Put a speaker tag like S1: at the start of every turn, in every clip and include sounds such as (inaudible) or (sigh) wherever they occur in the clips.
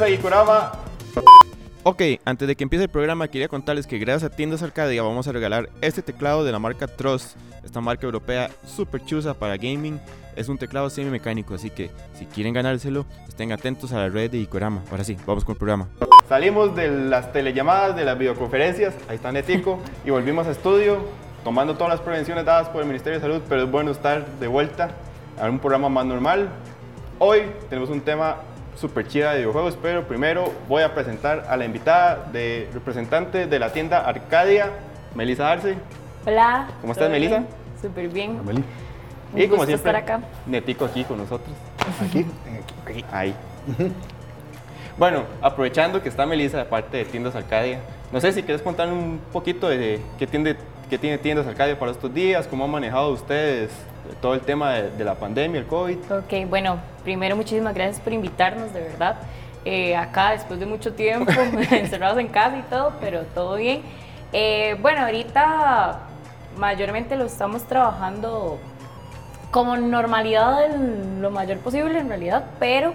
S1: A Gikurama.
S2: Ok, antes de que empiece el programa quería contarles que gracias a Tiendas Arcadia vamos a regalar este teclado de la marca Tross, esta marca europea super chusa para gaming. Es un teclado semi mecánico, así que si quieren ganárselo, estén atentos a la red de Gikurama. Ahora sí, vamos con el programa.
S1: Salimos de las telellamadas, de las videoconferencias, ahí está Netico, (laughs) y volvimos a estudio, tomando todas las prevenciones dadas por el Ministerio de Salud, pero es bueno estar de vuelta a un programa más normal. Hoy tenemos un tema super chida de videojuegos, pero primero voy a presentar a la invitada de representante de la tienda Arcadia, Melissa Arce.
S3: Hola.
S1: ¿Cómo estás,
S3: bien? Súper bien.
S1: Meli.
S3: Un
S1: Y como siempre,
S3: estar acá.
S1: Netico aquí con nosotros. (laughs) Aquí, aquí, ahí. Bueno, aprovechando que está Melissa de parte de Tiendas Arcadia, no sé si quieres contar un poquito de qué, tiende, qué tiene Tiendas Arcadia para estos días, cómo han manejado ustedes todo el tema de, la pandemia, el COVID.
S3: Ok, bueno, primero muchísimas gracias por invitarnos, de verdad. Eh, acá, después de mucho tiempo, (laughs) encerrados en casa y todo, pero todo bien. Eh, bueno, ahorita mayormente lo estamos trabajando como normalidad lo mayor posible en realidad, pero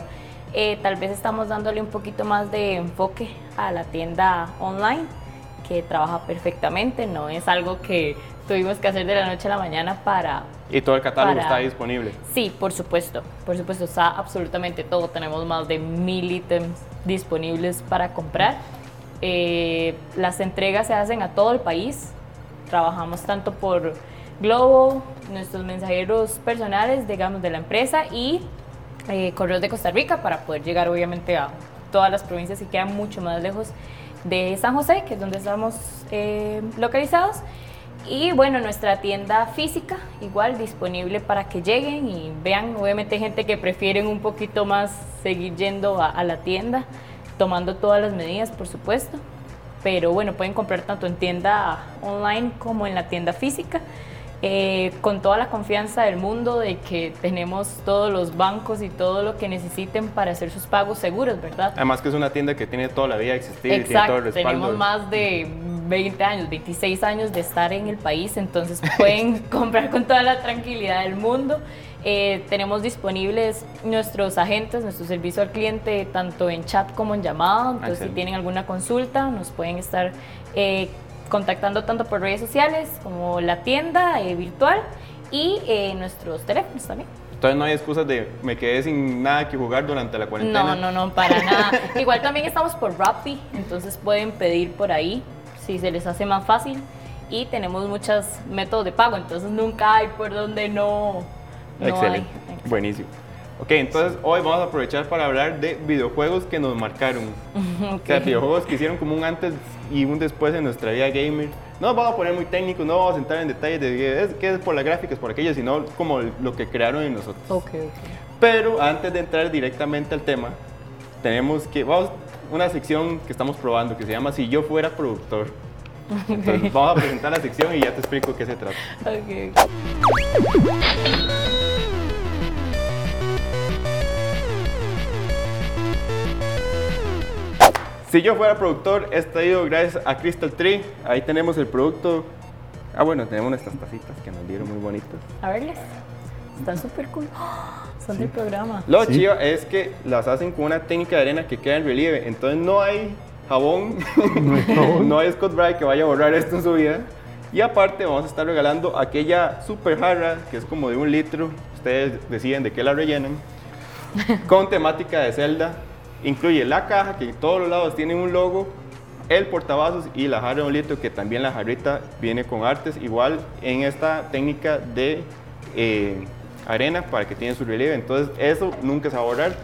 S3: eh, tal vez estamos dándole un poquito más de enfoque a la tienda online que trabaja perfectamente, no es algo que tuvimos que hacer de la noche a la mañana para...
S1: Y todo el catálogo
S3: Para-
S1: está disponible.
S3: Sí, por supuesto, por supuesto, está absolutamente todo, tenemos más de mil ítems disponibles para comprar. Eh, las entregas se hacen a todo el país, trabajamos tanto por Globo, nuestros mensajeros personales, digamos, de la empresa y eh, Correos de Costa Rica para poder llegar obviamente a todas las provincias que quedan mucho más lejos de San José, que es donde estamos eh, localizados. Y bueno, nuestra tienda física igual disponible para que lleguen y vean, obviamente gente que prefieren un poquito más seguir yendo a, a la tienda, tomando todas las medidas, por supuesto. Pero bueno, pueden comprar tanto en tienda online como en la tienda física eh, con toda la confianza del mundo de que tenemos todos los bancos y todo lo que necesiten para hacer sus pagos seguros, ¿verdad?
S1: Además que es una tienda que tiene toda la vida existir y tiene todo el
S3: Exacto,
S1: respaldo.
S3: tenemos más de 20 años, 26 años de estar en el país, entonces pueden (laughs) comprar con toda la tranquilidad del mundo. Eh, tenemos disponibles nuestros agentes, nuestro servicio al cliente, tanto en chat como en llamada. Entonces, si
S1: Excelente.
S3: tienen alguna consulta, nos pueden estar eh, contactando tanto por redes sociales como la tienda eh, virtual y eh, nuestros teléfonos también.
S1: Entonces no hay excusas de me quedé sin nada que jugar durante la cuarentena.
S3: No, no, no, para nada. (laughs) Igual también estamos por Rappi, entonces pueden pedir por ahí si se les hace más fácil. Y tenemos muchos métodos de pago, entonces nunca hay por donde no, no
S1: Excelente,
S3: hay.
S1: buenísimo. Ok, entonces hoy vamos a aprovechar para hablar de videojuegos que nos marcaron. (laughs) O sea, videojuegos que hicieron como un antes y un después en nuestra vida gamer. No nos vamos a poner muy técnicos, no vamos a entrar en detalles de qué es, qué es por las gráficas, por aquello, sino como lo que crearon en nosotros.
S3: Ok, ok.
S1: Pero antes de entrar directamente al tema, tenemos que, vamos, una sección que estamos probando que se llama Si yo fuera productor. (laughs) Entonces vamos a presentar la sección y ya te explico qué se trata.
S3: Ok, ok.
S1: Si yo fuera productor, he traído gracias a Crystal Tree. Ahí tenemos el producto. Ah, bueno, tenemos nuestras tacitas que nos dieron muy bonitas.
S3: A verles. Están súper cool. ¡Ah! Son del programa.
S1: Lo chido es que las hacen con una técnica de arena que queda en relieve. Entonces no hay jabón, no hay (laughs) Scott Bright que vaya a borrar esto en su vida. Y aparte vamos a estar regalando aquella super jarra que es como de un litro. Ustedes deciden de qué la rellenan. (laughs) Con temática de Zelda. Incluye la caja que en todos los lados tiene un logo. El portavasos y la jarra de un litro que también la jarrita viene con artes. Igual en esta técnica de eh, arena para que tiene su relieve. Entonces eso nunca se va a borrar.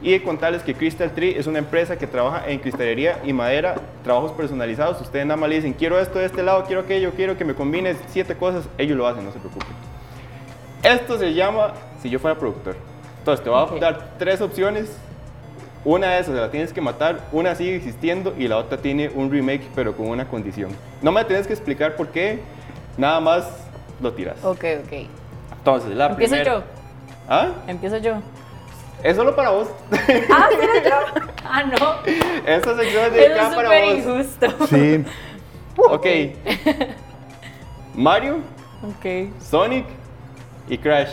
S1: Y contarles que Crystal Tree es una empresa que trabaja en cristalería y madera, trabajos personalizados. Ustedes nada más le dicen, quiero esto de este lado, quiero aquello, quiero que me combines siete cosas. Ellos lo hacen, no se preocupen. Esto se llama si yo fuera productor. Entonces te voy a dar tres opciones. Una de esas la tienes que matar, una sigue existiendo y la otra tiene un remake pero con una condición. No me tienes que explicar por qué, nada más lo tiras.
S3: Ok, ok.
S1: Entonces, la
S3: Empiezo
S1: primera...
S3: yo.
S1: ¿Ah?
S3: Empiezo yo.
S1: Es solo para vos. (laughs)
S3: Ah, ¿era yo? Ah, no.
S1: Esta sección es dedicada
S3: es
S1: para
S3: súper
S1: vos.
S3: injusto.
S4: Sí, (laughs)
S1: Ok. (laughs) Mario,
S3: Ok.
S1: Sonic y Crash.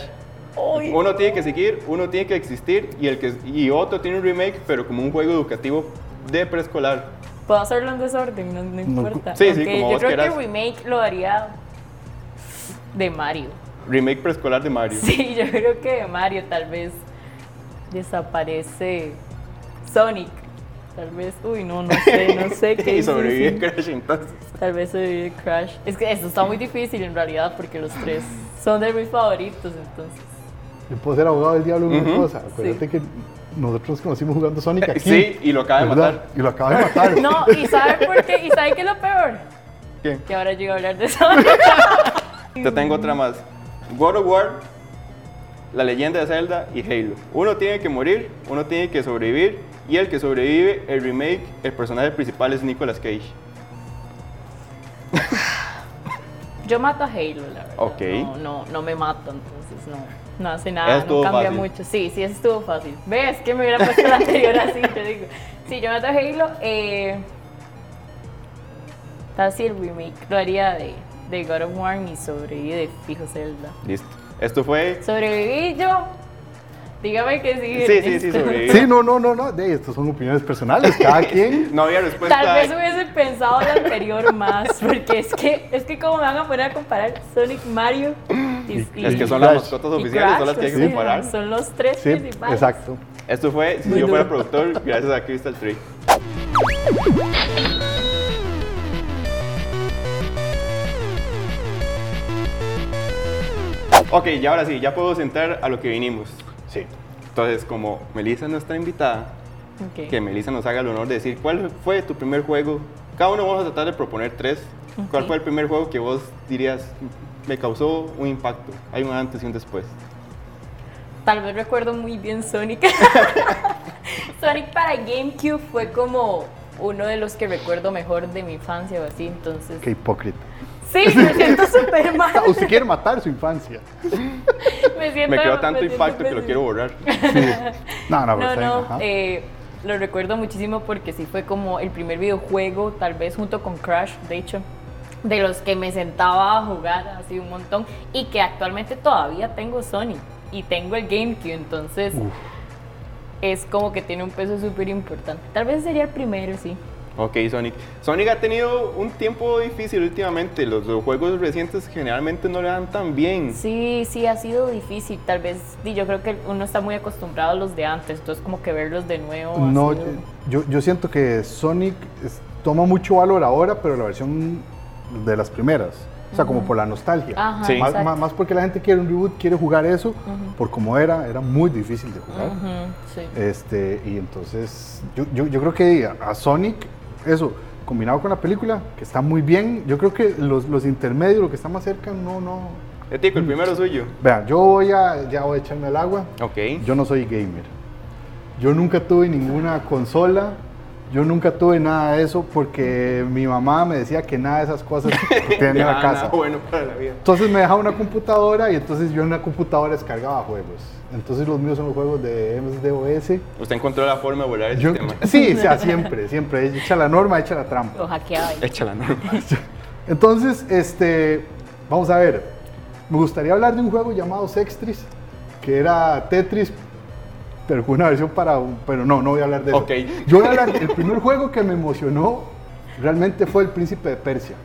S1: Uno tiene que seguir, uno tiene que existir y, el que, y otro tiene un remake, pero como un juego educativo de preescolar.
S3: Puedo hacerlo en desorden, no, no importa.
S1: Sí, sí, como
S3: Yo
S1: vos
S3: creo
S1: quieras.
S3: que el remake lo haría de Mario.
S1: Remake preescolar de Mario.
S3: Sí, yo creo que Mario tal vez desaparece Sonic. Tal vez, uy, no, no sé, no (laughs) sé qué
S1: y sobrevive. Crash entonces.
S3: Tal vez sobrevive Crash. Es que esto está muy difícil en realidad porque los tres son de mis favoritos, entonces.
S4: yo puedo ser abogado del diablo en una
S1: Ujú.
S4: cosa. Acuérdate que nosotros nos conocimos jugando Sonic aquí.
S1: Sí, y lo acaba de
S4: ¿verdad?
S1: matar.
S4: Y lo acaba de matar. (laughs)
S3: No, ¿y sabe por qué? ¿Y sabe qué es lo peor?
S1: ¿Qué?
S3: Que ahora llego a hablar de Sonic.
S1: Te tengo otra más. God of War, La Leyenda de Zelda y Halo. Uno tiene que morir, uno tiene que sobrevivir y el que sobrevive, el remake, el personaje principal es Nicolas Cage. (laughs)
S3: Yo mato a Halo, la verdad.
S1: Ok.
S3: No, no, no me mato, entonces no, no hace nada, no cambia
S1: fácil.
S3: mucho. Sí, sí, eso estuvo fácil. ¿Ves? Que me hubiera puesto el anterior así, te digo. Sí, yo mato a Halo. Eh, si el remake lo haría de, de God of War y sobreviví de fijo Zelda.
S1: Listo. Esto fue...
S3: ¿Sobreviví yo? Dígame que sí.
S1: Sí, sí, sí, sobreviví.
S4: Sí, no, no, no, no. De, estos son opiniones personales, cada (laughs) quien.
S1: No había respuesta.
S3: Tal vez hubiese pensado el anterior más, porque es que, es que como me van a poner a comparar Sonic, Mario y, y-
S1: Es que son las mascotas oficiales, son
S3: Crash,
S1: las que hay que comparar.
S3: Son los tres
S4: Sí,
S3: principales.
S4: exacto.
S1: Esto fue Si
S3: Muy
S1: yo fuera productor, gracias a Crystal Tree. Ok, y ahora sí, ya puedo entrar a lo que vinimos.
S4: Sí.
S1: Entonces, como Melissa es nuestra invitada,
S3: Ok.
S1: que Melissa nos haga el honor de decir cuál fue tu primer juego. Cada uno vamos a tratar de proponer tres. ¿Cuál
S3: Ok.
S1: fue el primer juego que vos dirías me causó un impacto? Hay un antes y un después.
S3: Tal vez recuerdo muy bien Sonic. (laughs) Sonic para GameCube fue como uno de los que recuerdo mejor de mi infancia o así, entonces...
S4: Qué hipócrita.
S3: Sí, me siento súper mal.
S4: Usted quiere matar su infancia.
S3: Me, siento,
S1: Me quedó tanto
S3: siento
S1: impacto que lo quiero borrar. (laughs)
S4: No, no, pero
S3: No,
S4: está bien,
S3: no,
S4: ajá.
S3: eh, lo recuerdo muchísimo porque sí fue como el primer videojuego, tal vez junto con Crash, de hecho, de los que me sentaba a jugar así un montón y que actualmente todavía tengo Sony y tengo el GameCube, entonces
S4: Uf.
S3: es como que tiene un peso súper importante. Tal vez sería el primero, sí.
S1: Ok, Sonic. Sonic ha tenido un tiempo difícil últimamente. Los, los juegos recientes generalmente no le dan tan bien.
S3: Sí, sí, ha sido difícil. Tal vez, y yo creo que uno está muy acostumbrado a los de antes, entonces como que verlos de nuevo.
S4: No,
S3: sido-
S4: yo, yo siento que Sonic es- toma mucho valor ahora, pero la versión de las primeras. O sea, como por la nostalgia.
S3: Ajá,
S1: Sí.
S4: Más, más- más porque la gente quiere un reboot, quiere jugar eso, por como era, era muy difícil de jugar.
S3: Sí.
S4: Este, y entonces, yo, yo, yo creo que a Sonic, eso, combinado con la película, que está muy bien, yo creo que los, los intermedios, lo que está más cerca, no, no.
S1: Etico, el primero suyo.
S4: Vean, yo voy a, ya voy a echarme al agua.
S1: Ok.
S4: Yo no soy gamer. Yo nunca tuve ninguna consola. Yo nunca tuve nada de eso porque mi mamá me decía que nada de esas cosas (laughs) tenía en la casa.
S1: nada bueno para la vida.
S4: Entonces me dejaba una computadora y entonces yo en la computadora descargaba juegos. Entonces los míos son los juegos de MSDOS.
S1: Usted encontró la forma de volar el
S4: Yo,
S1: sistema.
S4: sí, o sea, (laughs) siempre, siempre. Echa la norma, echa la trampa.
S3: Lo hackeaba ahí.
S1: Échala, ¿no? (laughs)
S4: Entonces, este, vamos a ver. Me gustaría hablar de un juego llamado Sextris, que era Tetris, pero con una versión para un, pero no, no voy a hablar de eso.
S1: Ok.
S4: Yo voy a hablar, el primer juego que me emocionó realmente fue El Príncipe de Persia.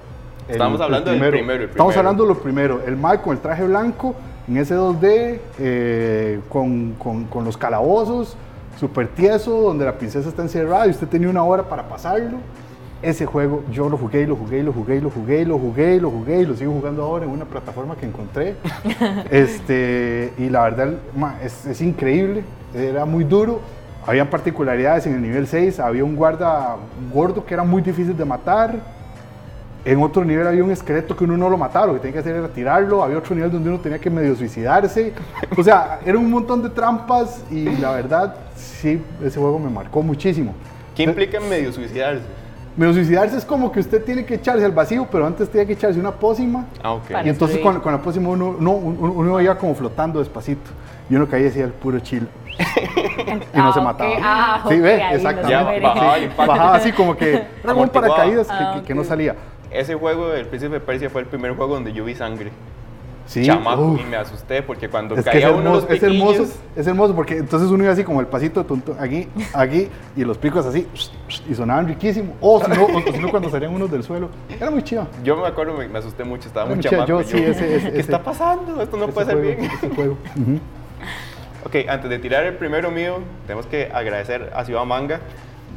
S4: El-
S1: Estamos
S4: el
S1: hablando del primero, el
S4: Estamos hablando de lo primero. El Mike con el traje blanco, en ese 2D, eh, con, con- con los calabozos, súper tieso, donde la princesa está encerrada y usted tenía una hora para pasarlo. Ese juego yo lo jugué y lo jugué y lo jugué y lo jugué y lo jugué y lo jugué y lo sigo jugando ahora en una plataforma que encontré. (laughs) este, y la verdad ma, es, es increíble, era muy duro. Habían particularidades en el nivel 6, había un guarda gordo que era muy difícil de matar. En otro nivel había un esqueleto que uno no lo mataba, lo que tenía que hacer era tirarlo. Había otro nivel donde uno tenía que medio suicidarse. (laughs) O sea, era un montón de trampas y la verdad, sí, ese juego me marcó muchísimo.
S1: ¿Qué implica medio suicidarse?
S4: Medio suicidarse es como que usted tiene que echarse al vacío, pero antes tenía que echarse una pócima.
S1: Ah, ok.
S3: Para
S4: Y entonces con, con la pócima uno, no, uno, uno iba como flotando despacito. Y uno caía y decía el puro chile. (laughs) Y no
S3: Ah,
S4: se
S3: ok.
S4: mataba.
S3: Ah,
S4: sí, ve,
S3: lo
S4: exactamente.
S3: Superé.
S1: bajaba
S4: Sí, bajaba así como que era un paracaídas que,
S3: Ah,
S4: que- que no salía.
S1: Ese juego, El Príncipe de Persia, fue el primer juego donde yo vi sangre.
S4: Sí,
S1: Chamaco, y me asusté porque cuando
S4: Es que
S1: caía
S4: es
S1: uno de
S4: hermoso,
S1: los
S4: es hermoso, es hermoso porque entonces uno iba así como el pasito tonto, aquí, aquí, y los picos así, y sonaban riquísimo. O si no, o si no cuando salían unos del suelo. Era muy chido.
S1: yo me acuerdo, me, me asusté mucho, estaba
S4: Era
S1: muy chamaco.
S4: Yo sí, ese- ese-
S1: ¿Qué
S4: ese-
S1: está pasando? Esto no
S4: Ese
S1: puede ser
S4: juego,
S1: bien.
S4: ese juego. (laughs) Ujú.
S1: Ok, antes de tirar el primero mío, tenemos que agradecer a Ciudad Manga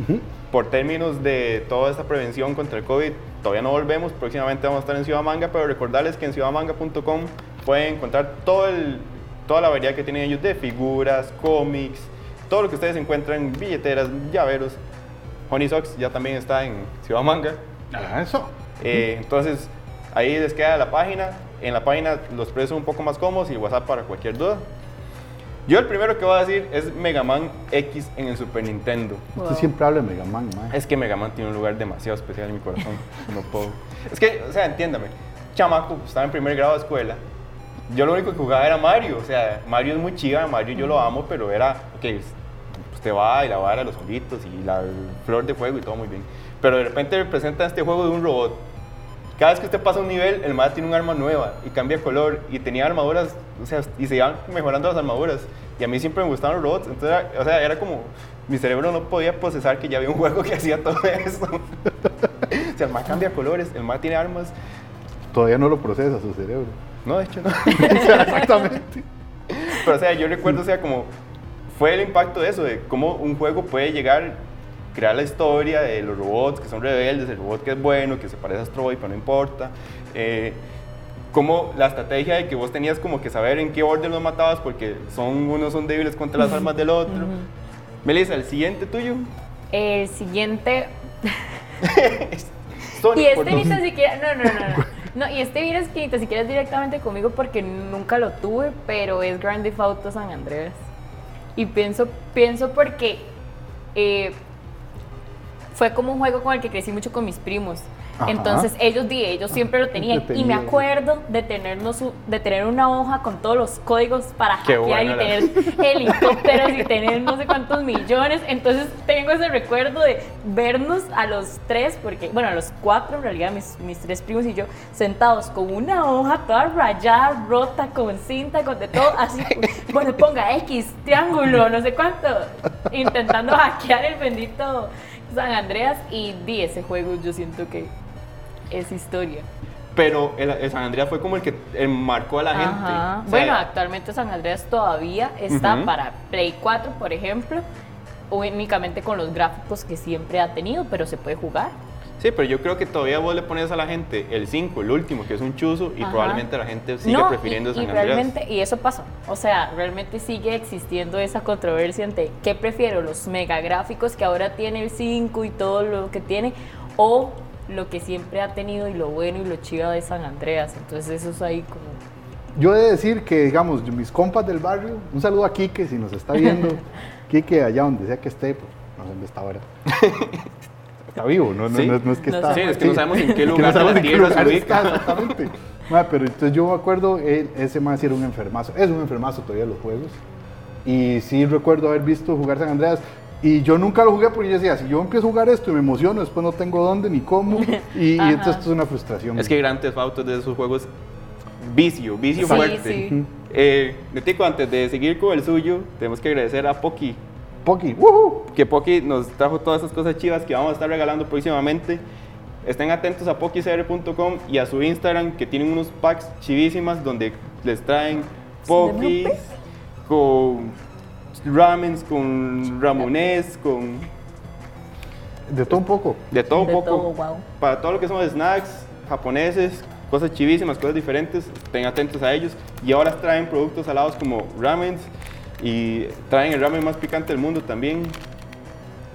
S4: Ujú.
S1: por términos de toda esta prevención contra el COVID. Todavía no volvemos, próximamente vamos a estar en Ciudad Manga, pero recordarles que en ciudadmanga.com pueden encontrar todo el, toda la variedad que tienen ellos de figuras, cómics, todo lo que ustedes encuentran, billeteras, llaveros. Honey Socks ya también está en Ciudad Manga.
S4: Ah, eso.
S1: Eh, entonces, ahí les queda la página. En la página los precios son un poco más cómodos y WhatsApp para cualquier duda. Yo el primero que voy a decir es Mega Man X en el Super Nintendo.
S3: Wow.
S4: Usted siempre habla de Mega Man, mae.
S1: Es que Mega Man tiene un lugar demasiado especial en mi corazón. No puedo. Es que, o sea, entiéndame. Chamaco, estaba en primer grado de escuela. Yo lo único que jugaba era Mario. O sea, Mario es muy chiva, Mario yo lo amo, pero era, ok, usted va y la vara, los juguitos y la flor de fuego y todo muy bien. Pero de repente me presentan este juego de un robot. Cada vez que usted pasa un nivel, el más tiene un arma nueva y cambia color y tenía armaduras, o sea, y se iban mejorando las armaduras. Y a mí siempre me gustaban los robots, entonces, o sea, era como, mi cerebro no podía procesar que ya había un juego que (laughs) hacía todo eso. o sea, el más cambia colores, el más tiene armas.
S4: Todavía no lo procesa su cerebro.
S1: No, de hecho no. (laughs)
S4: Exactamente.
S1: Pero, o sea, yo recuerdo, o sea, como fue el impacto de eso, de cómo un juego puede llegar, crear la historia de los robots que son rebeldes, el robot que es bueno, que se parece a Astro Boy, pero no importa. Eh, como la estrategia de que vos tenías como que saber en qué orden los matabas, porque son unos son débiles contra las armas del otro. Melissa, el siguiente tuyo.
S3: El siguiente. (laughs)
S1: Sonic,
S3: Y este ni tan siquiera. No, no, no. no. No, y este vieras que ni tan siquiera es directamente conmigo porque nunca lo tuve, pero es Grand Theft Auto San Andreas. Y pienso, pienso porque eh, fue como un juego con el que crecí mucho con mis primos.
S4: Ajá.
S3: Entonces ellos di, ellos siempre lo tenían. Y me acuerdo de tenernos de tener una hoja con todos los códigos para
S1: Qué
S3: hackear y
S1: la-
S3: tener (laughs) helicópteros y tener no sé cuántos millones. Entonces tengo ese recuerdo de vernos a los tres, porque, bueno, a los cuatro en realidad, mis, mis tres primos y yo, sentados con una hoja toda rayada, rota, con cinta, con de todo, así, (laughs) bueno, ponga X, triángulo, no sé cuánto, intentando hackear el bendito San Andreas y di ese juego, yo siento que es historia.
S1: Pero el, el San Andreas fue como el que eh, marcó a la gente.
S3: Ajá.
S1: O sea,
S3: bueno, actualmente San Andreas todavía está para Play 4, por ejemplo, únicamente con los gráficos que siempre ha tenido, pero se puede jugar.
S1: Sí, pero yo creo que todavía vos le pones a la gente el 5, el último, que es un chuzo, y
S3: Ajá.
S1: probablemente la gente sigue
S3: No,
S1: prefiriendo
S3: y,
S1: San
S3: y
S1: Andreas.
S3: realmente, y eso pasó. O sea, realmente sigue existiendo esa controversia entre qué prefiero, los megagráficos que ahora tiene el 5 y todo lo que tiene, o lo que siempre ha tenido y lo bueno y lo chido de San Andreas. Entonces eso es ahí como...
S4: Yo he de decir que, digamos, mis compas del barrio, un saludo a Quique si nos está viendo. (laughs) Quique, allá donde sea que esté, pues, no sé dónde está ahora. (laughs) Está vivo, no, no,
S1: Sí.
S4: no, no es que
S3: No
S4: está.
S1: Sí, es que no sabemos en qué
S4: Es (laughs) que
S1: lugar de
S4: sabemos
S1: la
S4: en qué
S1: tierra se
S4: lugar
S1: ubica.
S4: está, exactamente. Ma, pero entonces yo me acuerdo, él- ese más era un enfermazo, es un enfermazo todavía los juegos. Y sí recuerdo haber visto jugar San Andreas. Y yo nunca lo jugué porque yo decía, si yo empiezo a jugar esto y me emociono, después no tengo dónde ni cómo. (laughs) Y, y esto es una frustración.
S1: Es que Grand Theft Auto es de esos juegos vicio, vicio
S3: Sí,
S1: fuerte.
S3: sí.
S1: Eh, Netico, antes de seguir con el suyo, tenemos que agradecer a Poki,
S4: Poki, ¡woohoo!
S1: que Poki nos trajo todas esas cosas chivas que vamos a estar regalando próximamente. Estén atentos a pokicr.com y a su Instagram, que tienen unos packs chivísimas donde les traen Pokis con ramens, con ramones, con
S4: De todo un poco.
S1: de todo un
S3: De
S1: poco.
S3: todo, wow.
S1: Para todo lo que son snacks japoneses, cosas chivísimas, cosas diferentes, estén atentos a ellos. Y ahora traen productos salados como ramens y traen el ramen más picante del mundo también.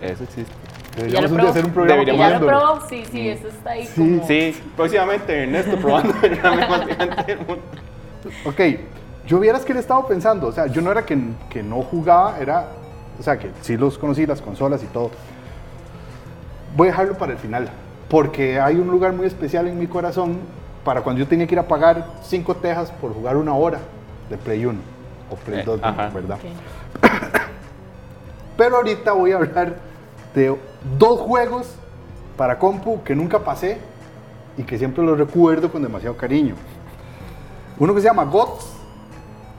S1: Eso existe.
S4: Deberíamos un día hacer un programa
S1: Deberíamos.
S3: ¿Ya lo probó? Sí, sí, eso está ahí
S4: Sí.
S3: como...
S1: Sí, próximamente Ernesto probando el ramen más gigante del mundo.
S4: Ok, yo vieras que le estaba pensando, o sea, yo no era que, que no jugaba, era, o sea, que sí los conocí, las consolas y todo. Voy a dejarlo para el final, porque hay un lugar muy especial en mi corazón para cuando yo tenía que ir a pagar 5 tejas por jugar una hora de Play 1 o Play
S1: Eh,
S4: 2,
S1: ajá.
S4: ¿verdad? Pero ahorita voy a hablar de dos juegos para compu que nunca pasé y que siempre los recuerdo con demasiado cariño. Uno que se llama Gods,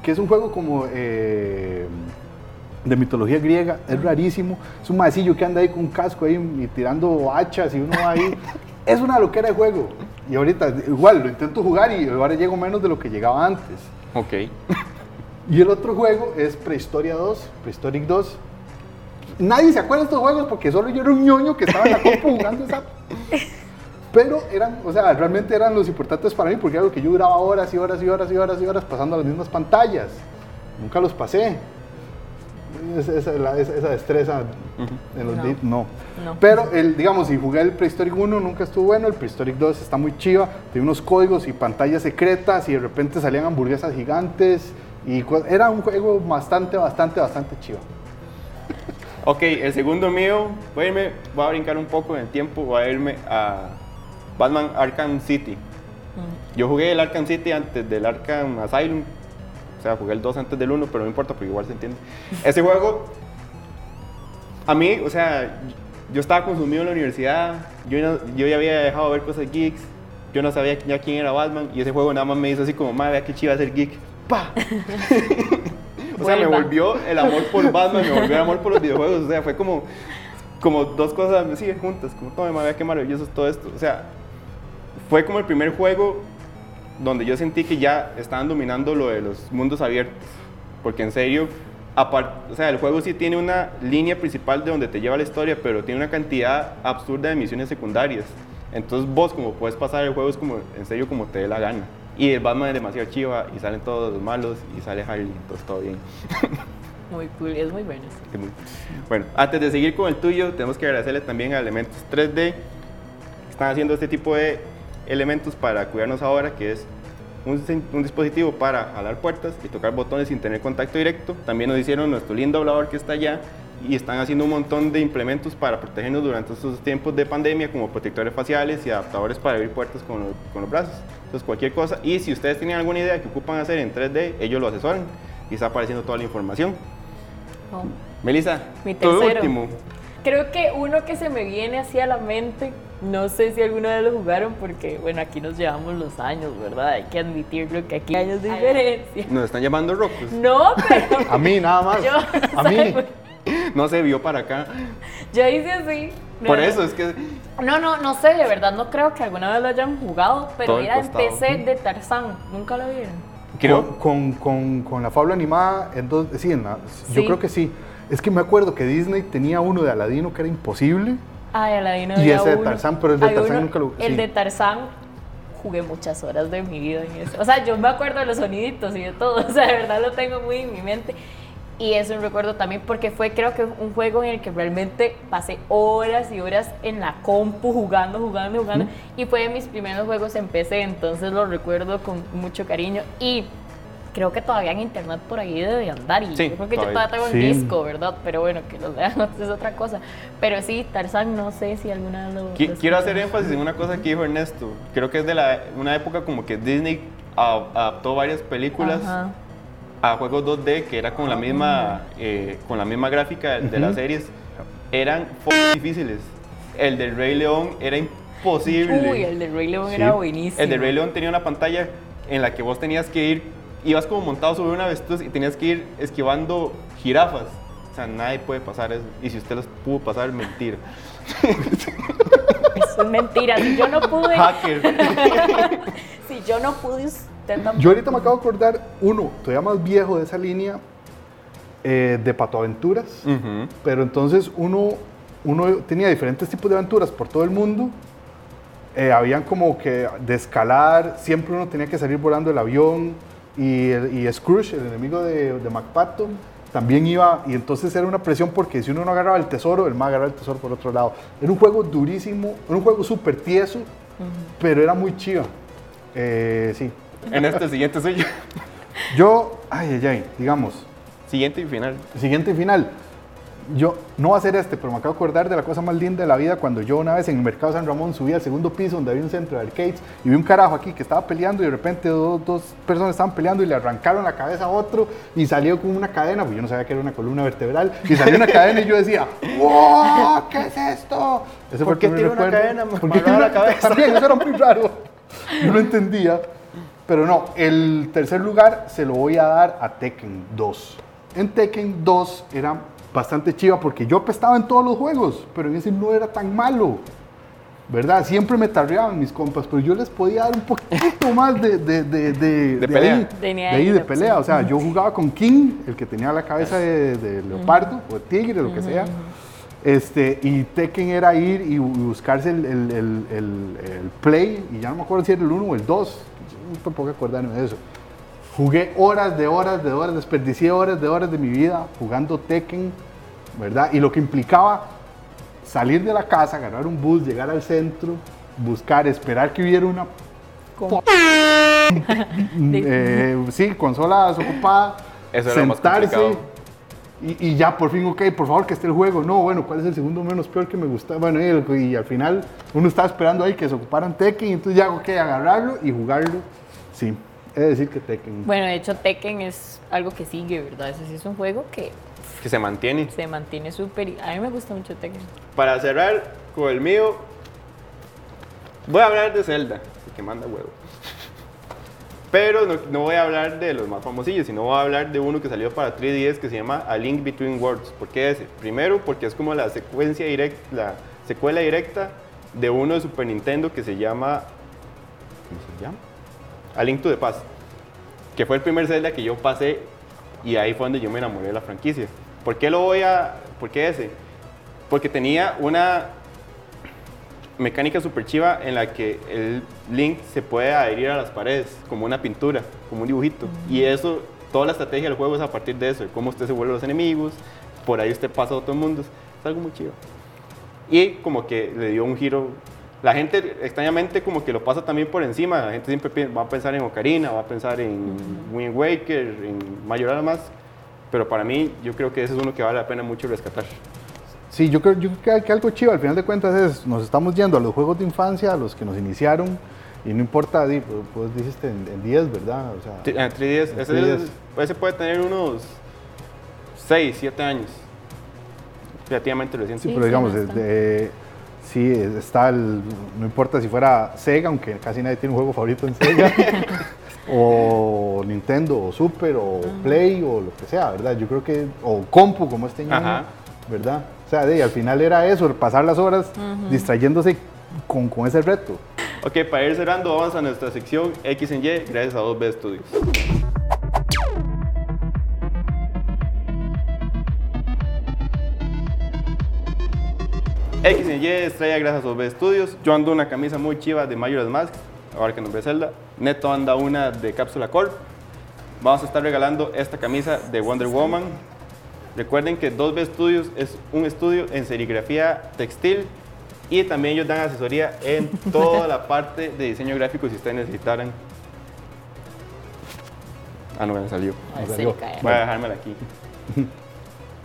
S4: que es un juego como eh, de mitología griega, es rarísimo. Es un maecillo que anda ahí con un casco ahí y tirando hachas y uno va ahí. (laughs) Es una loquera de juego. Y ahorita igual lo intento jugar y ahora llego menos de lo que llegaba antes.
S1: Ok. (laughs)
S4: Y el otro juego es Prehistoria 2, Prehistoric 2. Nadie se acuerda de estos juegos porque solo yo era un ñoño que estaba en la compu (laughs) jugando esa. Pero eran, o sea, realmente eran los importantes para mí porque era lo que yo duraba horas y horas y horas y horas y horas pasando las mismas pantallas. Nunca los pasé. Esa, esa- la- esa- esa destreza en los
S3: no.
S4: No. Pero, el, digamos, si jugué el Prehistoric 1 nunca estuvo bueno, el Prehistoric 2 está muy chiva, tiene unos códigos y pantallas secretas y de repente salían hamburguesas gigantes y era un juego bastante, bastante, bastante chiva.
S1: Ok, el segundo mío, voy a, irme, voy a brincar un poco en el tiempo, voy a irme a Batman Arkham City. Yo jugué el Arkham City antes del Arkham Asylum, o sea, jugué el 2 antes del 1, pero no importa porque igual se entiende. (laughs) Ese juego, a mí, o sea, yo estaba consumido en la universidad, yo, no- yo ya había dejado de ver cosas geeks, yo no sabía ya quién era Batman, y ese juego nada más me hizo así como, madre, vea qué chiva ser geek. ¡Pa! (laughs) o sea, me volvió el amor por Batman, me volvió el amor por los videojuegos, o sea, fue como, como dos cosas sí, juntas, como, tome, madre, qué maravilloso es todo esto. O sea, fue como el primer juego donde yo sentí que ya estaban dominando lo de los mundos abiertos. Porque en serio, apar- o sea, el juego sí tiene una línea principal de donde te lleva la historia, pero tiene una cantidad absurda de misiones secundarias. Entonces vos como puedes pasar el juego es como, en serio, como te dé la gana. Y el Batman es demasiado chiva y salen todos los malos y sale Harley, entonces todo bien. (laughs)
S3: Muy cool, es muy bueno. sí.
S1: Bueno, antes de seguir con el tuyo, tenemos que agradecerle también a Elementos 3D que están haciendo este tipo de elementos para cuidarnos ahora, que es un, un dispositivo para jalar puertas y tocar botones sin tener contacto directo. También nos hicieron nuestro lindo hablador que está allá y están haciendo un montón de implementos para protegernos durante estos tiempos de pandemia, como protectores faciales y adaptadores para abrir puertas con, los- con los brazos. Entonces, cualquier cosa. Y si ustedes tienen alguna idea que ocupan hacer en 3D, ellos lo asesoran y está apareciendo toda la información.
S3: Oh.
S1: Melissa,
S3: Mi
S1: tu
S3: tercero.
S1: último.
S3: Creo que uno que se me viene así a la mente, no sé si alguna vez lo jugaron porque, bueno, aquí nos llevamos los años, ¿verdad? Hay que admitirlo que aquí hay años de diferencia.
S1: Nos están llamando rocos.
S3: No, pero (laughs)
S4: A mí nada más. (laughs)
S3: yo,
S4: a mí. (laughs)
S1: No se vio para acá.
S3: yo hice así.
S1: Por
S3: No,
S1: eso es que.
S3: No, no, no sé, de verdad no creo que alguna vez lo hayan jugado, pero era el. PC de Tarzán, ¿nunca lo vieron?
S1: Creo.
S4: Con, con, con la fábula animada, en dos, sí, en la- yo
S3: Sí.
S4: creo que sí. Es que me acuerdo que Disney tenía uno de Aladino que era imposible.
S3: Ay, Aladino
S4: Y ese de
S3: uno.
S4: Tarzán, pero el de
S3: Había
S4: Tarzán
S3: uno-
S4: nunca lo-
S3: El
S4: sí.
S3: de Tarzán jugué muchas horas de mi vida en eso. O sea, yo me acuerdo de los soniditos y de todo. (laughs) O sea, de verdad lo tengo muy en mi mente. Y es un recuerdo también porque fue creo que un juego en el que realmente pasé horas y horas en la compu jugando, jugando, jugando. Y fue de mis primeros juegos en PC, entonces lo recuerdo con mucho cariño. Y creo que todavía en internet por ahí debe andar. Y
S1: Sí,
S3: yo creo que
S1: todavía.
S3: yo todavía tengo el
S4: Sí.
S3: disco, ¿verdad? Pero bueno, que los vean (laughs) es otra cosa. Pero sí, Tarzán, no sé si alguna vez lo. Lo
S1: Quiero hacer énfasis en una cosa que dijo Ernesto. Creo que es de la, una época como que Disney adaptó varias películas
S3: Ajá.
S1: A juegos 2D que era con la misma, eh, con la misma gráfica de, de las series. Eran difíciles. El del Rey León era imposible.
S3: Uy, el de Rey León
S4: Sí.
S3: era buenísimo.
S1: El de Rey León tenía una pantalla en la que vos tenías que ir, ibas como montado sobre una avestruz y tenías que ir esquivando jirafas. O sea, nadie puede pasar eso. Y si usted los pudo pasar, mentira.
S3: Eso es mentira. Si yo no pude,
S1: Hacker. (laughs)
S3: si yo no pude,
S4: Yo ahorita me acabo de acordar uno, todavía más viejo de esa línea, eh, de Patoaventuras. Pero entonces uno, uno tenía diferentes tipos de aventuras por todo el mundo. Eh, habían como que de escalar, siempre uno tenía que salir volando el avión. Y, el- y Scrooge, el enemigo de, de MacPato, también iba, y entonces era una presión porque si uno no agarraba el tesoro, el más agarraba el tesoro por otro lado. Era un juego durísimo, era un juego súper tieso, pero era muy chido. Eh, sí.
S1: En este siguiente soy yo.
S4: Ay, ay, ay, digamos,
S1: Siguiente y final.
S4: siguiente y final. Yo, no va a ser este, pero me acabo de acordar de la cosa más linda de la vida cuando yo una vez en el mercado San Ramón subí al segundo piso donde había un centro de arcades y vi un carajo aquí que estaba peleando y de repente dos, dos personas estaban peleando y le arrancaron la cabeza a otro y salió con una cadena, pues yo no sabía que era una columna vertebral, y salió una cadena y yo decía, ¡Wow! ¿Qué es esto? Ese
S1: ¿Por qué tiene una cadena
S4: ¿Por qué tiene una
S1: cabeza? (laughs)
S4: También, eso era muy raro. Yo no entendía. Pero no, el tercer lugar se lo voy a dar a Tekken 2. En Tekken 2 era bastante chiva porque yo apestaba en todos los juegos, pero en ese no era tan malo. ¿Verdad? Siempre me tarreaban mis compas, pero yo les podía dar un poquito (laughs) más de, de, de, de, de
S1: pelea.
S4: ahí,
S3: De
S4: de, ahí, de pelea.
S3: sí.
S4: O sea, yo jugaba con King, el que tenía la cabeza de, de leopardo o de tigre, lo que sea. Este, y Tekken era ir y bu- buscarse el, el- el- el- el play, y ya no me acuerdo si era el 1 o el 2, yo tampoco acordarme de eso. Jugué horas de horas de horas, desperdicié horas de horas de mi vida jugando Tekken, ¿verdad? Y lo que implicaba salir de la casa, agarrar un bus, llegar al centro, buscar, esperar que hubiera una (laughs) (laughs) eh, sí, consola ocupada,
S1: Eso era lo más
S4: sentarse
S1: complicado.
S4: Y, y ya por fin, ok, por favor que esté el juego. No, bueno, ¿cuál es el segundo menos peor que me gusta? Bueno, y, el- y al final uno estaba esperando ahí que se ocuparan Tekken, y entonces ya, ok, agarrarlo y jugarlo. Sí, he de decir que Tekken.
S3: Bueno, de hecho Tekken es algo que sigue, ¿verdad? Ese sí es un juego que
S1: Que se mantiene.
S3: se mantiene súper... y A mí me gusta mucho Tekken.
S1: Para cerrar con el mío, voy a hablar de Zelda, el que manda huevo. Pero no, voy a hablar de los más famosillos, sino voy a hablar de uno que salió para 3DS que se llama A Link Between Worlds. ¿Por qué ese? Primero, porque es como la secuencia directa, la secuela directa de uno de Super Nintendo que se llama. ¿Cómo se llama? A Link to the Past. Que fue el primer Zelda que yo pasé y ahí fue donde yo me enamoré de la franquicia. ¿Por qué lo voy a.? ¿Por qué ese? Porque tenía una mecánica super chiva en la que el Link se puede adherir a las paredes como una pintura, como un dibujito. Y eso, toda la estrategia del juego es a partir de eso, de cómo usted se vuelve los enemigos, por ahí usted pasa a otros mundos. Es algo muy chivo. Y como que le dio un giro. La gente extrañamente como que lo pasa también por encima. La gente siempre va a pensar en Ocarina, va a pensar en Wind Waker, en Majora's Mask. Pero para mí, yo creo que ese es uno que vale la pena mucho rescatar.
S4: Sí, yo creo, yo creo que- que algo chido al final de cuentas es, nos estamos yendo a los juegos de infancia, a los que nos iniciaron, y no importa, di, pues, pues dijiste en, en 10, ¿verdad? O sea,
S1: T- eh, 3DS,
S4: En
S1: ese,
S4: 3DS.
S1: ese puede tener unos 6, 7 años. Relativamente reciente.
S4: Sí,
S3: Sí,
S4: pero
S3: sí,
S4: digamos, eh, sí, está el, no importa si fuera Sega, aunque casi nadie tiene un juego favorito en Sega, (laughs) o Nintendo, o Super, o Play, o lo que sea, ¿verdad? Yo creo que, o Compu, como este año,
S1: Ajá.
S4: ¿Verdad? O sea, de, al final era eso, pasar las horas distrayéndose con, con ese reto.
S1: Ok, para ir cerrando, vamos a nuestra sección X en Y, gracias a 2B Studios. X en Y estrella gracias a 2B Studios. Yo ando una camisa muy chiva de Majora's Mask, ahora que nos ve Zelda. Neto anda una de Cápsula Corp. Vamos a estar regalando esta camisa de Wonder Woman. Recuerden que 2B Studios es un estudio en serigrafía textil y también ellos dan asesoría en (laughs) toda la parte de diseño gráfico si ustedes necesitaran. Ah, no me salió.
S3: Ay, cae.
S1: Voy a dejármela aquí. (laughs)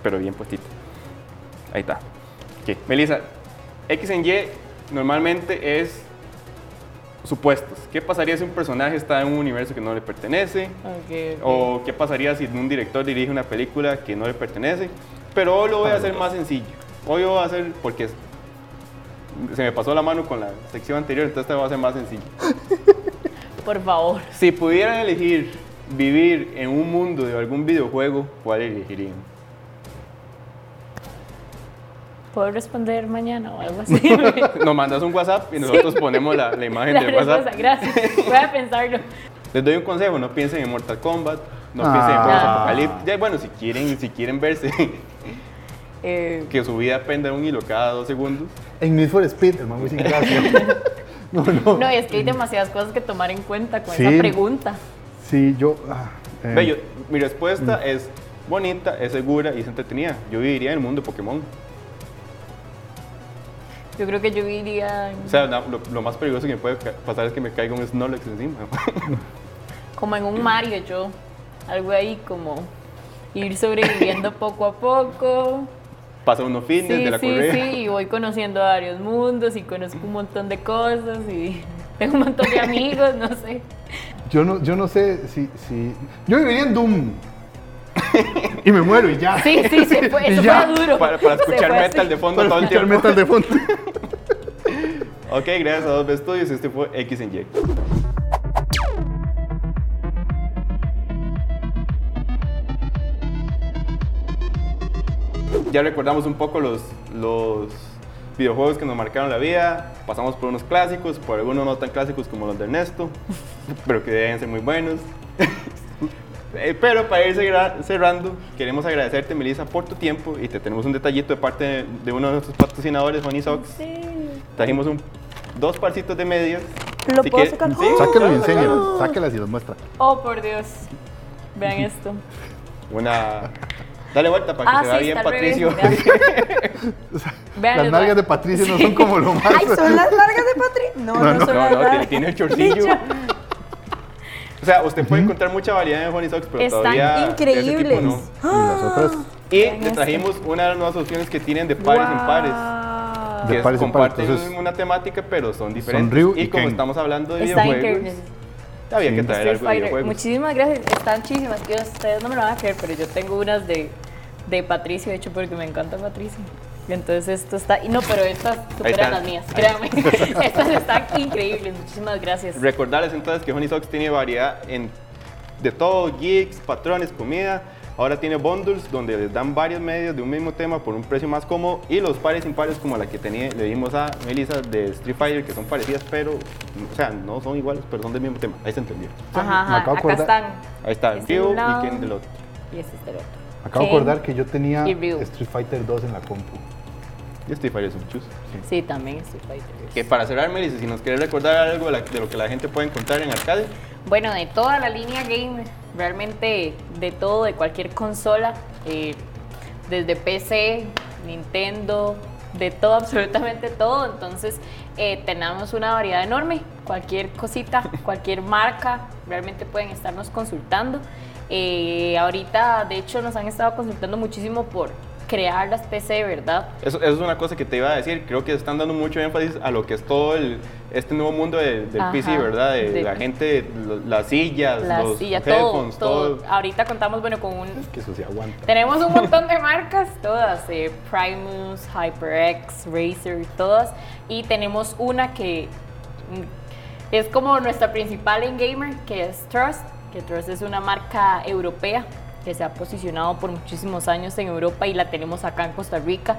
S1: Pero bien puestita. Ahí está. Ok, Melissa, X en Y normalmente es supuestos. ¿Qué pasaría si un personaje está en un universo que no le pertenece?
S3: Ok, ok.
S1: ¿O qué pasaría si un director dirige una película que no le pertenece? Pero hoy lo voy a hacer más sencillo. Hoy lo voy a hacer porque se me pasó la mano con la sección anterior, entonces te voy a hacer más sencillo. (laughs)
S3: Por favor.
S1: Si pudieran elegir vivir en un mundo de algún videojuego, ¿cuál elegirían?
S3: ¿Puedo responder mañana o algo así? (laughs)
S1: Nos mandas un WhatsApp y nosotros ponemos la, la imagen
S3: La
S1: del WhatsApp.
S3: respuesta, gracias. (laughs) Voy a pensarlo.
S1: Les doy un consejo, no piensen en Mortal Kombat, no
S4: Ah.
S1: piensen en juegos
S3: Ah.
S1: apocalípticos. Ya, Bueno, si quieren, si quieren verse (laughs)
S3: Eh,
S1: que su vida penda un hilo cada dos segundos,
S4: En Need for Speed, el muy sin gracia. no, no.
S3: no, es que hay demasiadas cosas que tomar en cuenta con
S4: Sí.
S3: esa pregunta.
S4: Sí, yo... ah, eh,
S1: yo- mi respuesta es bonita, es segura y es entretenida. Yo viviría en el mundo de Pokémon.
S3: Yo creo que yo iría
S1: O sea, lo, lo más peligroso que me puede pasar es que me caiga un Snorlax encima. (laughs)
S3: como en un Mario, yo. Algo ahí como ir sobreviviendo (laughs) poco a poco.
S1: Pasa unos fines
S3: Sí,
S1: de la
S3: sí,
S1: correa.
S3: sí, y voy conociendo varios mundos y conozco un montón de cosas y (laughs) tengo un montón de amigos, no sé.
S4: Yo no, yo no sé si, si... Yo viviría en Doom. Y me muero y ya.
S3: Sí, sí, se fue,
S4: Y
S3: eso
S4: ya,
S3: fue duro.
S1: Para, escuchar
S3: fue
S1: metal
S3: así.
S1: de fondo
S4: Para
S1: todo el
S4: escuchar
S1: tiempo.
S4: metal de fondo. (laughs)
S1: Ok, gracias a Dos Estudios. Este fue X en Y. Ya recordamos un poco los, los videojuegos que nos marcaron la vida. Pasamos por unos clásicos, por algunos no tan clásicos como los de Ernesto, pero que deben ser muy buenos. (laughs) Eh, Pero para ir cerra- cerrando, queremos agradecerte, Melissa, por tu tiempo y te tenemos un detallito de parte de, de uno de nuestros patrocinadores, Honey Socks.
S3: Sí.
S1: Trajimos un, dos parcitos de medias.
S5: ¿Lo
S1: Si
S5: puedo sacar?
S1: Sí,
S4: Sáquelo y
S1: sácalo.
S4: Sáquelas y los muestra.
S3: Oh, por Dios. Vean (laughs) esto.
S1: Una... Dale vuelta para que
S3: Ah,
S1: se vea
S3: sí,
S1: bien, Patricio. (laughs)
S3: Vean,
S4: Las nalgas de Patricio no son (laughs) como lo más.
S5: Ay, son las largas de Patri. No, no,
S4: No,
S5: son
S1: No, no, tiene, tiene el chorcillo. O sea, usted puede encontrar mucha variedad en Honey Socks, pero
S3: Están
S1: todavía de ese tipo
S5: Increíbles.
S1: no.
S4: Y las otras
S1: Y le trajimos una de las nuevas opciones que tienen de pares en pares.
S4: De
S1: que
S4: pares en pares,
S1: comparten
S4: entonces,
S1: una temática, pero son diferentes.
S4: Ryu
S1: y
S4: y
S1: como
S4: Ken.
S1: estamos hablando de
S3: Está
S1: videojuegos,
S3: increíble.
S1: había que
S4: Sí.
S1: traer
S3: Street
S1: algo de
S3: Fighter.
S1: videojuegos.
S3: Muchísimas gracias. Están chísimas. Yo, ustedes no me lo van a creer, pero yo tengo unas de, de Patricio, de hecho, porque me encanta Patricio. Entonces esto está. y No, pero estas superan las mías,
S1: Ahí.
S3: créanme. (laughs) estas están increíbles. Muchísimas gracias.
S1: Recordarles entonces que Honey Socks tiene variedad en, de todo, geeks, patrones, comida. Ahora tiene bundles donde les dan varios medios de un mismo tema por un precio más cómodo y los pares impares como la que tenía, le dimos a Melissa de Street Fighter que son parecidas pero, o sea, no son iguales pero son del mismo tema. Ahí se entendió.
S3: Ajá, ajá.
S4: acabo de
S3: Acá
S4: acordar-
S3: están.
S1: Ahí está,
S3: Este un lado.
S1: y Ken del otro.
S3: Y este es del otro.
S4: Acabo de acordar que yo tenía. Street Fighter 2 en la compu.
S1: Y Street Fighter es un chus.
S3: Sí, también Street Fighter.
S1: Que para cerrar, Melissa, si nos quieres recordar algo de la- de lo que la gente puede encontrar en arcade,
S3: Bueno, de toda la línea gamer, realmente de todo, de cualquier consola, eh, desde PC, Nintendo, de todo, (laughs) absolutamente todo. Entonces, eh, tenemos una variedad enorme. Cualquier cosita, (laughs) cualquier marca, realmente pueden estarnos consultando. Eh, ahorita, de hecho, nos han estado consultando muchísimo por crear las PC, ¿verdad?
S1: Eso, eso es una cosa que te iba a decir. Creo que están dando mucho énfasis a lo que es todo el, este nuevo mundo de- del
S3: Ajá,
S1: PC, ¿verdad? De,
S3: de-
S1: la gente, las sillas,
S3: La
S1: los
S3: silla,
S1: headphones,
S3: todo.
S1: todo.
S3: Ahorita contamos, bueno, con un
S4: Que eso se aguanta.
S3: Tenemos un (laughs) montón de marcas, todas, eh, Primus, HyperX, Razer, todas. Y tenemos una que mm, es como nuestra principal en gamer, que es Trust, que Trust es una marca europea que se ha posicionado por muchísimos años en Europa y la tenemos acá en Costa Rica.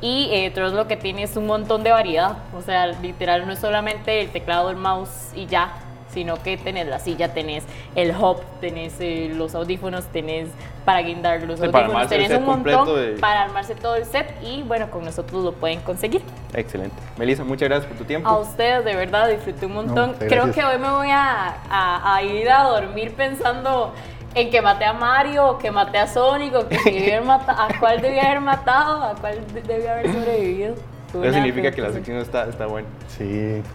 S3: Y eh, Trust lo que tiene es un montón de variedad, o sea, literal no es solamente el teclado, el mouse y ya, sino que tenés la silla, tenés el hub, tenés eh, los audífonos, tenés para guindar los
S1: Sí,
S3: audífonos, tenés un montón
S1: de-
S3: para armarse todo el set y bueno, con nosotros lo pueden conseguir.
S1: Excelente. Melissa, muchas gracias por tu tiempo.
S3: A ustedes, de verdad, disfruté un montón.
S4: No,
S3: Creo que hoy me voy a, a- a ir a dormir pensando en que maté a Mario, o que maté a Sonic, o que (laughs) si haber a cuál debía haber matado, a cuál de- debía haber sobrevivido.
S1: Eso
S3: una
S1: significa que la sección está, está buena.
S4: Sí. (laughs)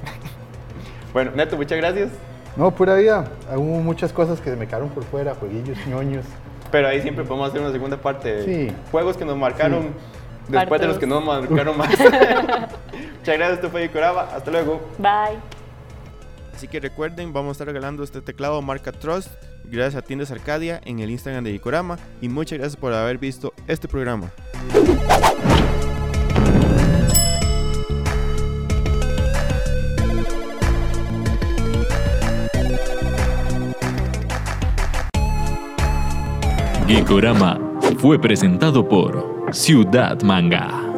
S1: Bueno, Neto, muchas gracias.
S4: No, pura vida. Hubo muchas cosas que se me quedaron por fuera, jueguillos, ñoños.
S1: Pero ahí siempre podemos hacer una segunda parte de
S4: Sí.
S1: juegos que nos marcaron después de los que no nos marcaron más. (laughs) muchas gracias, esto fue Coraba. Hasta luego.
S3: Bye.
S2: Así que recuerden, vamos a estar regalando este teclado marca Trust gracias a Tiendas Arcadia en el Instagram de Dicorama y muchas gracias por haber visto este programa.
S6: Geekorama fue presentado por Ciudad Manga.